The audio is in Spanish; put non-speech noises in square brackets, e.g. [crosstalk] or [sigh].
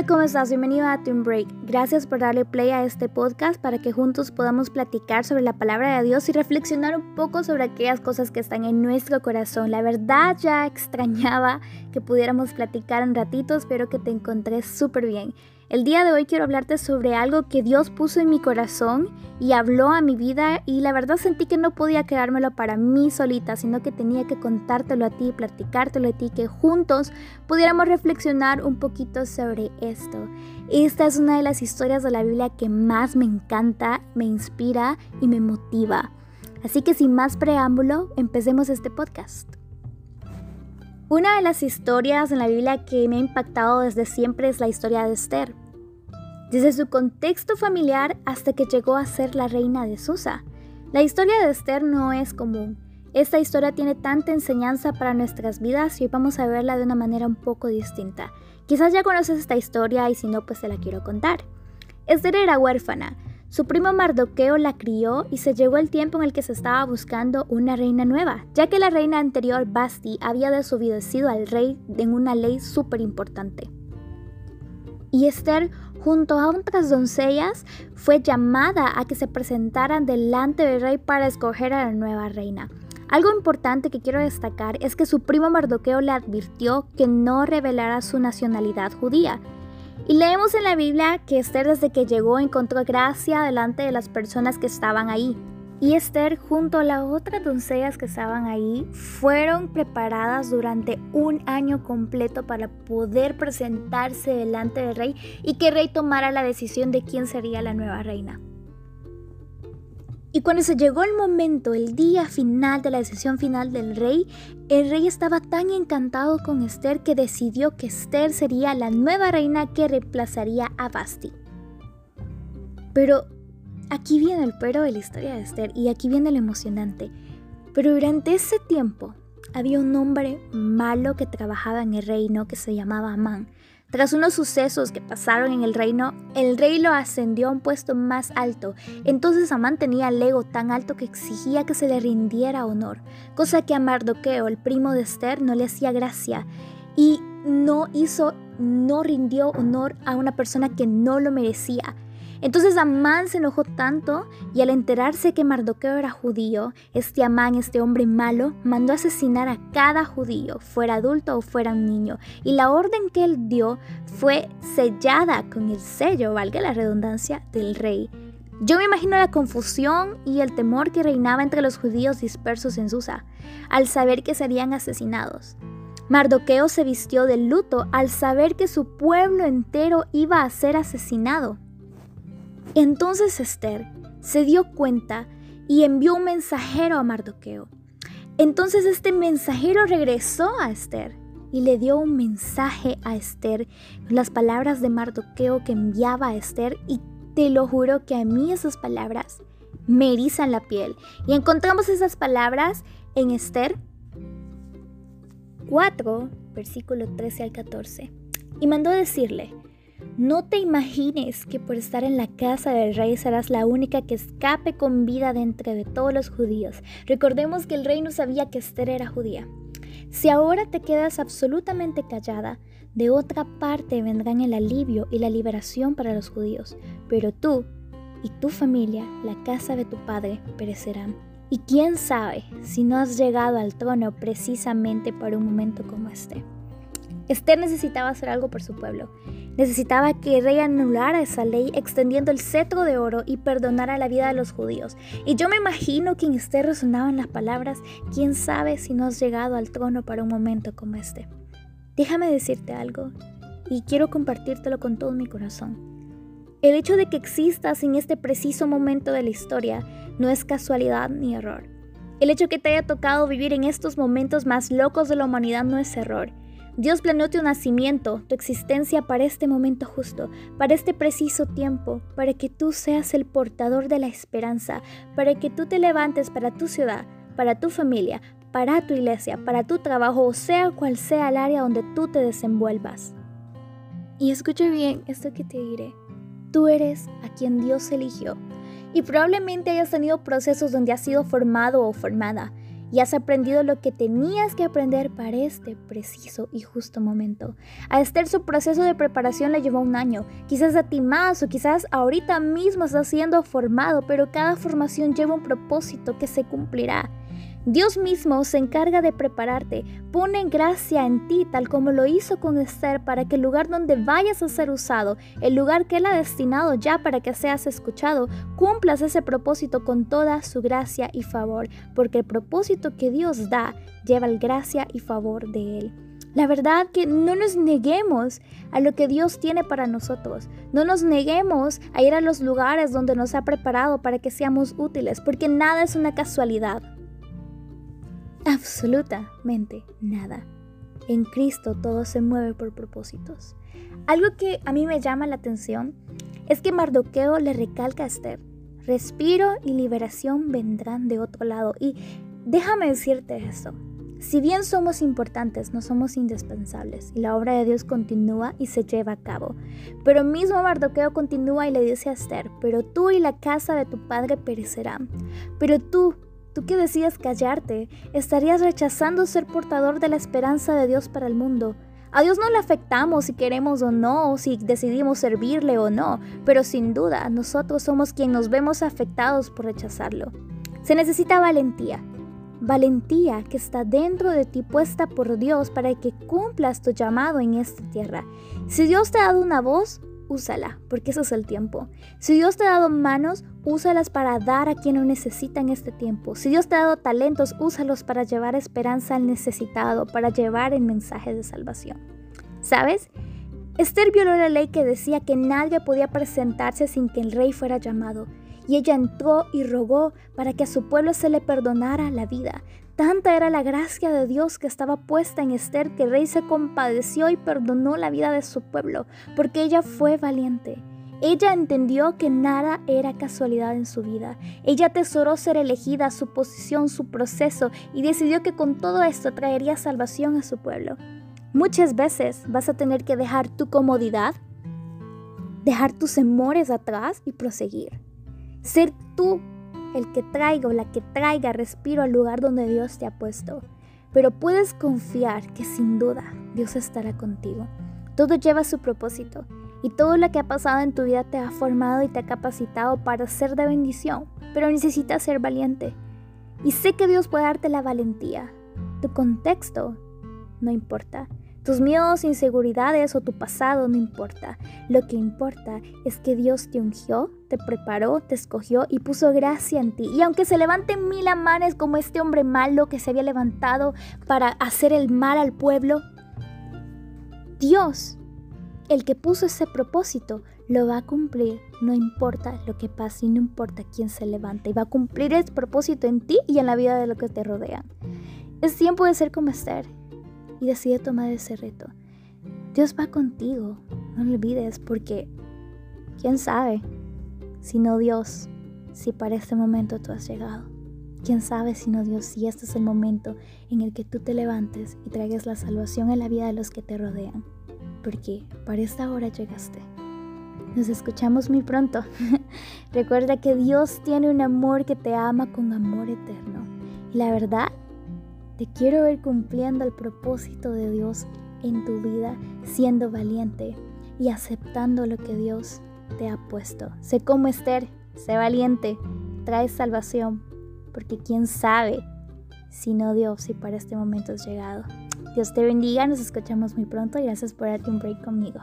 Hola, ¿cómo estás? Bienvenido a Twin Break. Gracias por darle play a este podcast para que juntos podamos platicar sobre la palabra de Dios y reflexionar un poco sobre aquellas cosas que están en nuestro corazón. La verdad ya [laughs] extrañaba que pudiéramos platicar un ratito, espero que te encontré súper bien. El día de hoy quiero hablarte sobre algo que Dios puso en mi corazón y habló a mi vida y la verdad sentí que no podía quedármelo para mí solita, sino que tenía que contártelo a ti, platicártelo a ti, que juntos pudiéramos reflexionar un poquito sobre esto. Esta es una de las historias de la Biblia que más me encanta, me inspira y me motiva. Así que sin más preámbulo, empecemos este podcast. Una de las historias en la Biblia que me ha impactado desde siempre es la historia de Esther desde su contexto familiar hasta que llegó a ser la reina de Susa. La historia de Esther no es común. Esta historia tiene tanta enseñanza para nuestras vidas y hoy vamos a verla de una manera un poco distinta. Quizás ya conoces esta historia y si no, pues te la quiero contar. Esther era huérfana. Su primo Mardoqueo la crió y se llegó el tiempo en el que se estaba buscando una reina nueva, ya que la reina anterior, Basti, había desobedecido al rey en una ley súper importante. Y Esther junto a otras doncellas, fue llamada a que se presentaran delante del rey para escoger a la nueva reina. Algo importante que quiero destacar es que su primo Mardoqueo le advirtió que no revelara su nacionalidad judía. Y leemos en la Biblia que Esther desde que llegó encontró gracia delante de las personas que estaban ahí. Y Esther junto a las otras doncellas que estaban ahí fueron preparadas durante un año completo para poder presentarse delante del rey y que el rey tomara la decisión de quién sería la nueva reina. Y cuando se llegó el momento, el día final de la decisión final del rey, el rey estaba tan encantado con Esther que decidió que Esther sería la nueva reina que reemplazaría a Basti. Pero Aquí viene el pero de la historia de Esther y aquí viene lo emocionante. Pero durante ese tiempo había un hombre malo que trabajaba en el reino que se llamaba Amán. Tras unos sucesos que pasaron en el reino, el rey lo ascendió a un puesto más alto. Entonces Amán tenía el ego tan alto que exigía que se le rindiera honor, cosa que a Mardoqueo, el primo de Esther, no le hacía gracia y no hizo, no rindió honor a una persona que no lo merecía. Entonces Amán se enojó tanto y al enterarse que Mardoqueo era judío, este Amán, este hombre malo, mandó asesinar a cada judío, fuera adulto o fuera un niño. Y la orden que él dio fue sellada con el sello, valga la redundancia, del rey. Yo me imagino la confusión y el temor que reinaba entre los judíos dispersos en Susa, al saber que serían asesinados. Mardoqueo se vistió de luto al saber que su pueblo entero iba a ser asesinado. Entonces Esther se dio cuenta y envió un mensajero a Mardoqueo. Entonces este mensajero regresó a Esther y le dio un mensaje a Esther, las palabras de Mardoqueo que enviaba a Esther y te lo juro que a mí esas palabras me erizan la piel. Y encontramos esas palabras en Esther 4, versículo 13 al 14. Y mandó decirle, no te imagines que por estar en la casa del rey serás la única que escape con vida de entre de todos los judíos. Recordemos que el rey no sabía que Esther era judía. Si ahora te quedas absolutamente callada, de otra parte vendrán el alivio y la liberación para los judíos, pero tú y tu familia, la casa de tu padre, perecerán. Y quién sabe si no has llegado al trono precisamente por un momento como este. Esther necesitaba hacer algo por su pueblo. Necesitaba que el rey anulara esa ley extendiendo el cetro de oro y perdonara la vida de los judíos. Y yo me imagino que en Esther resonaban las palabras, quién sabe si no has llegado al trono para un momento como este. Déjame decirte algo, y quiero compartírtelo con todo mi corazón. El hecho de que existas en este preciso momento de la historia no es casualidad ni error. El hecho que te haya tocado vivir en estos momentos más locos de la humanidad no es error. Dios planeó tu nacimiento, tu existencia para este momento justo, para este preciso tiempo, para que tú seas el portador de la esperanza, para que tú te levantes para tu ciudad, para tu familia, para tu iglesia, para tu trabajo, o sea cual sea el área donde tú te desenvuelvas. Y escuche bien esto que te diré. Tú eres a quien Dios eligió. Y probablemente hayas tenido procesos donde has sido formado o formada y has aprendido lo que tenías que aprender para este preciso y justo momento. A Esther su proceso de preparación le llevó un año, quizás a ti más o quizás ahorita mismo estás siendo formado, pero cada formación lleva un propósito que se cumplirá. Dios mismo se encarga de prepararte, pone gracia en ti tal como lo hizo con Esther para que el lugar donde vayas a ser usado, el lugar que Él ha destinado ya para que seas escuchado, cumplas ese propósito con toda su gracia y favor, porque el propósito que Dios da lleva el gracia y favor de Él. La verdad que no nos neguemos a lo que Dios tiene para nosotros. No nos neguemos a ir a los lugares donde nos ha preparado para que seamos útiles, porque nada es una casualidad. Absolutamente nada. En Cristo todo se mueve por propósitos. Algo que a mí me llama la atención es que Mardoqueo le recalca a Esther, respiro y liberación vendrán de otro lado. Y déjame decirte esto, si bien somos importantes, no somos indispensables y la obra de Dios continúa y se lleva a cabo. Pero mismo Mardoqueo continúa y le dice a Esther, pero tú y la casa de tu padre perecerán. Pero tú, Tú que decides callarte, estarías rechazando ser portador de la esperanza de Dios para el mundo. A Dios no le afectamos si queremos o no, si decidimos servirle o no, pero sin duda nosotros somos quienes nos vemos afectados por rechazarlo. Se necesita valentía, valentía que está dentro de ti puesta por Dios para que cumplas tu llamado en esta tierra. Si Dios te ha dado una voz, úsala, porque eso es el tiempo. Si Dios te ha dado manos, úsalas para dar a quien lo necesita en este tiempo. Si Dios te ha dado talentos, úsalos para llevar esperanza al necesitado, para llevar el mensaje de salvación. ¿Sabes? Esther violó la ley que decía que nadie podía presentarse sin que el rey fuera llamado, y ella entró y rogó para que a su pueblo se le perdonara la vida. Tanta era la gracia de Dios que estaba puesta en Esther que rey se compadeció y perdonó la vida de su pueblo, porque ella fue valiente. Ella entendió que nada era casualidad en su vida. Ella atesoró ser elegida, su posición, su proceso y decidió que con todo esto traería salvación a su pueblo. Muchas veces vas a tener que dejar tu comodidad, dejar tus temores atrás y proseguir. Ser tú el que traiga o la que traiga respiro al lugar donde Dios te ha puesto. Pero puedes confiar que sin duda Dios estará contigo. Todo lleva su propósito y todo lo que ha pasado en tu vida te ha formado y te ha capacitado para ser de bendición, pero necesitas ser valiente. Y sé que Dios puede darte la valentía. Tu contexto no importa. Tus miedos, inseguridades o tu pasado no importa. Lo que importa es que Dios te ungió, te preparó, te escogió y puso gracia en ti. Y aunque se levanten mil amanes como este hombre malo que se había levantado para hacer el mal al pueblo, Dios, el que puso ese propósito, lo va a cumplir. No importa lo que pase y no importa quién se levante. Y va a cumplir ese propósito en ti y en la vida de lo que te rodean. Es tiempo de ser como Esther y decide tomar ese reto. Dios va contigo, no lo olvides, porque quién sabe si no Dios, si para este momento tú has llegado. Quién sabe si no Dios, si este es el momento en el que tú te levantes y traigas la salvación en la vida de los que te rodean. Porque para esta hora llegaste. Nos escuchamos muy pronto. [laughs] Recuerda que Dios tiene un amor que te ama con amor eterno. Y la verdad te quiero ver cumpliendo el propósito de Dios en tu vida, siendo valiente y aceptando lo que Dios te ha puesto. Sé como Esther, sé valiente, trae salvación, porque quién sabe si no Dios, si para este momento has llegado. Dios te bendiga, nos escuchamos muy pronto y gracias por darte un break conmigo.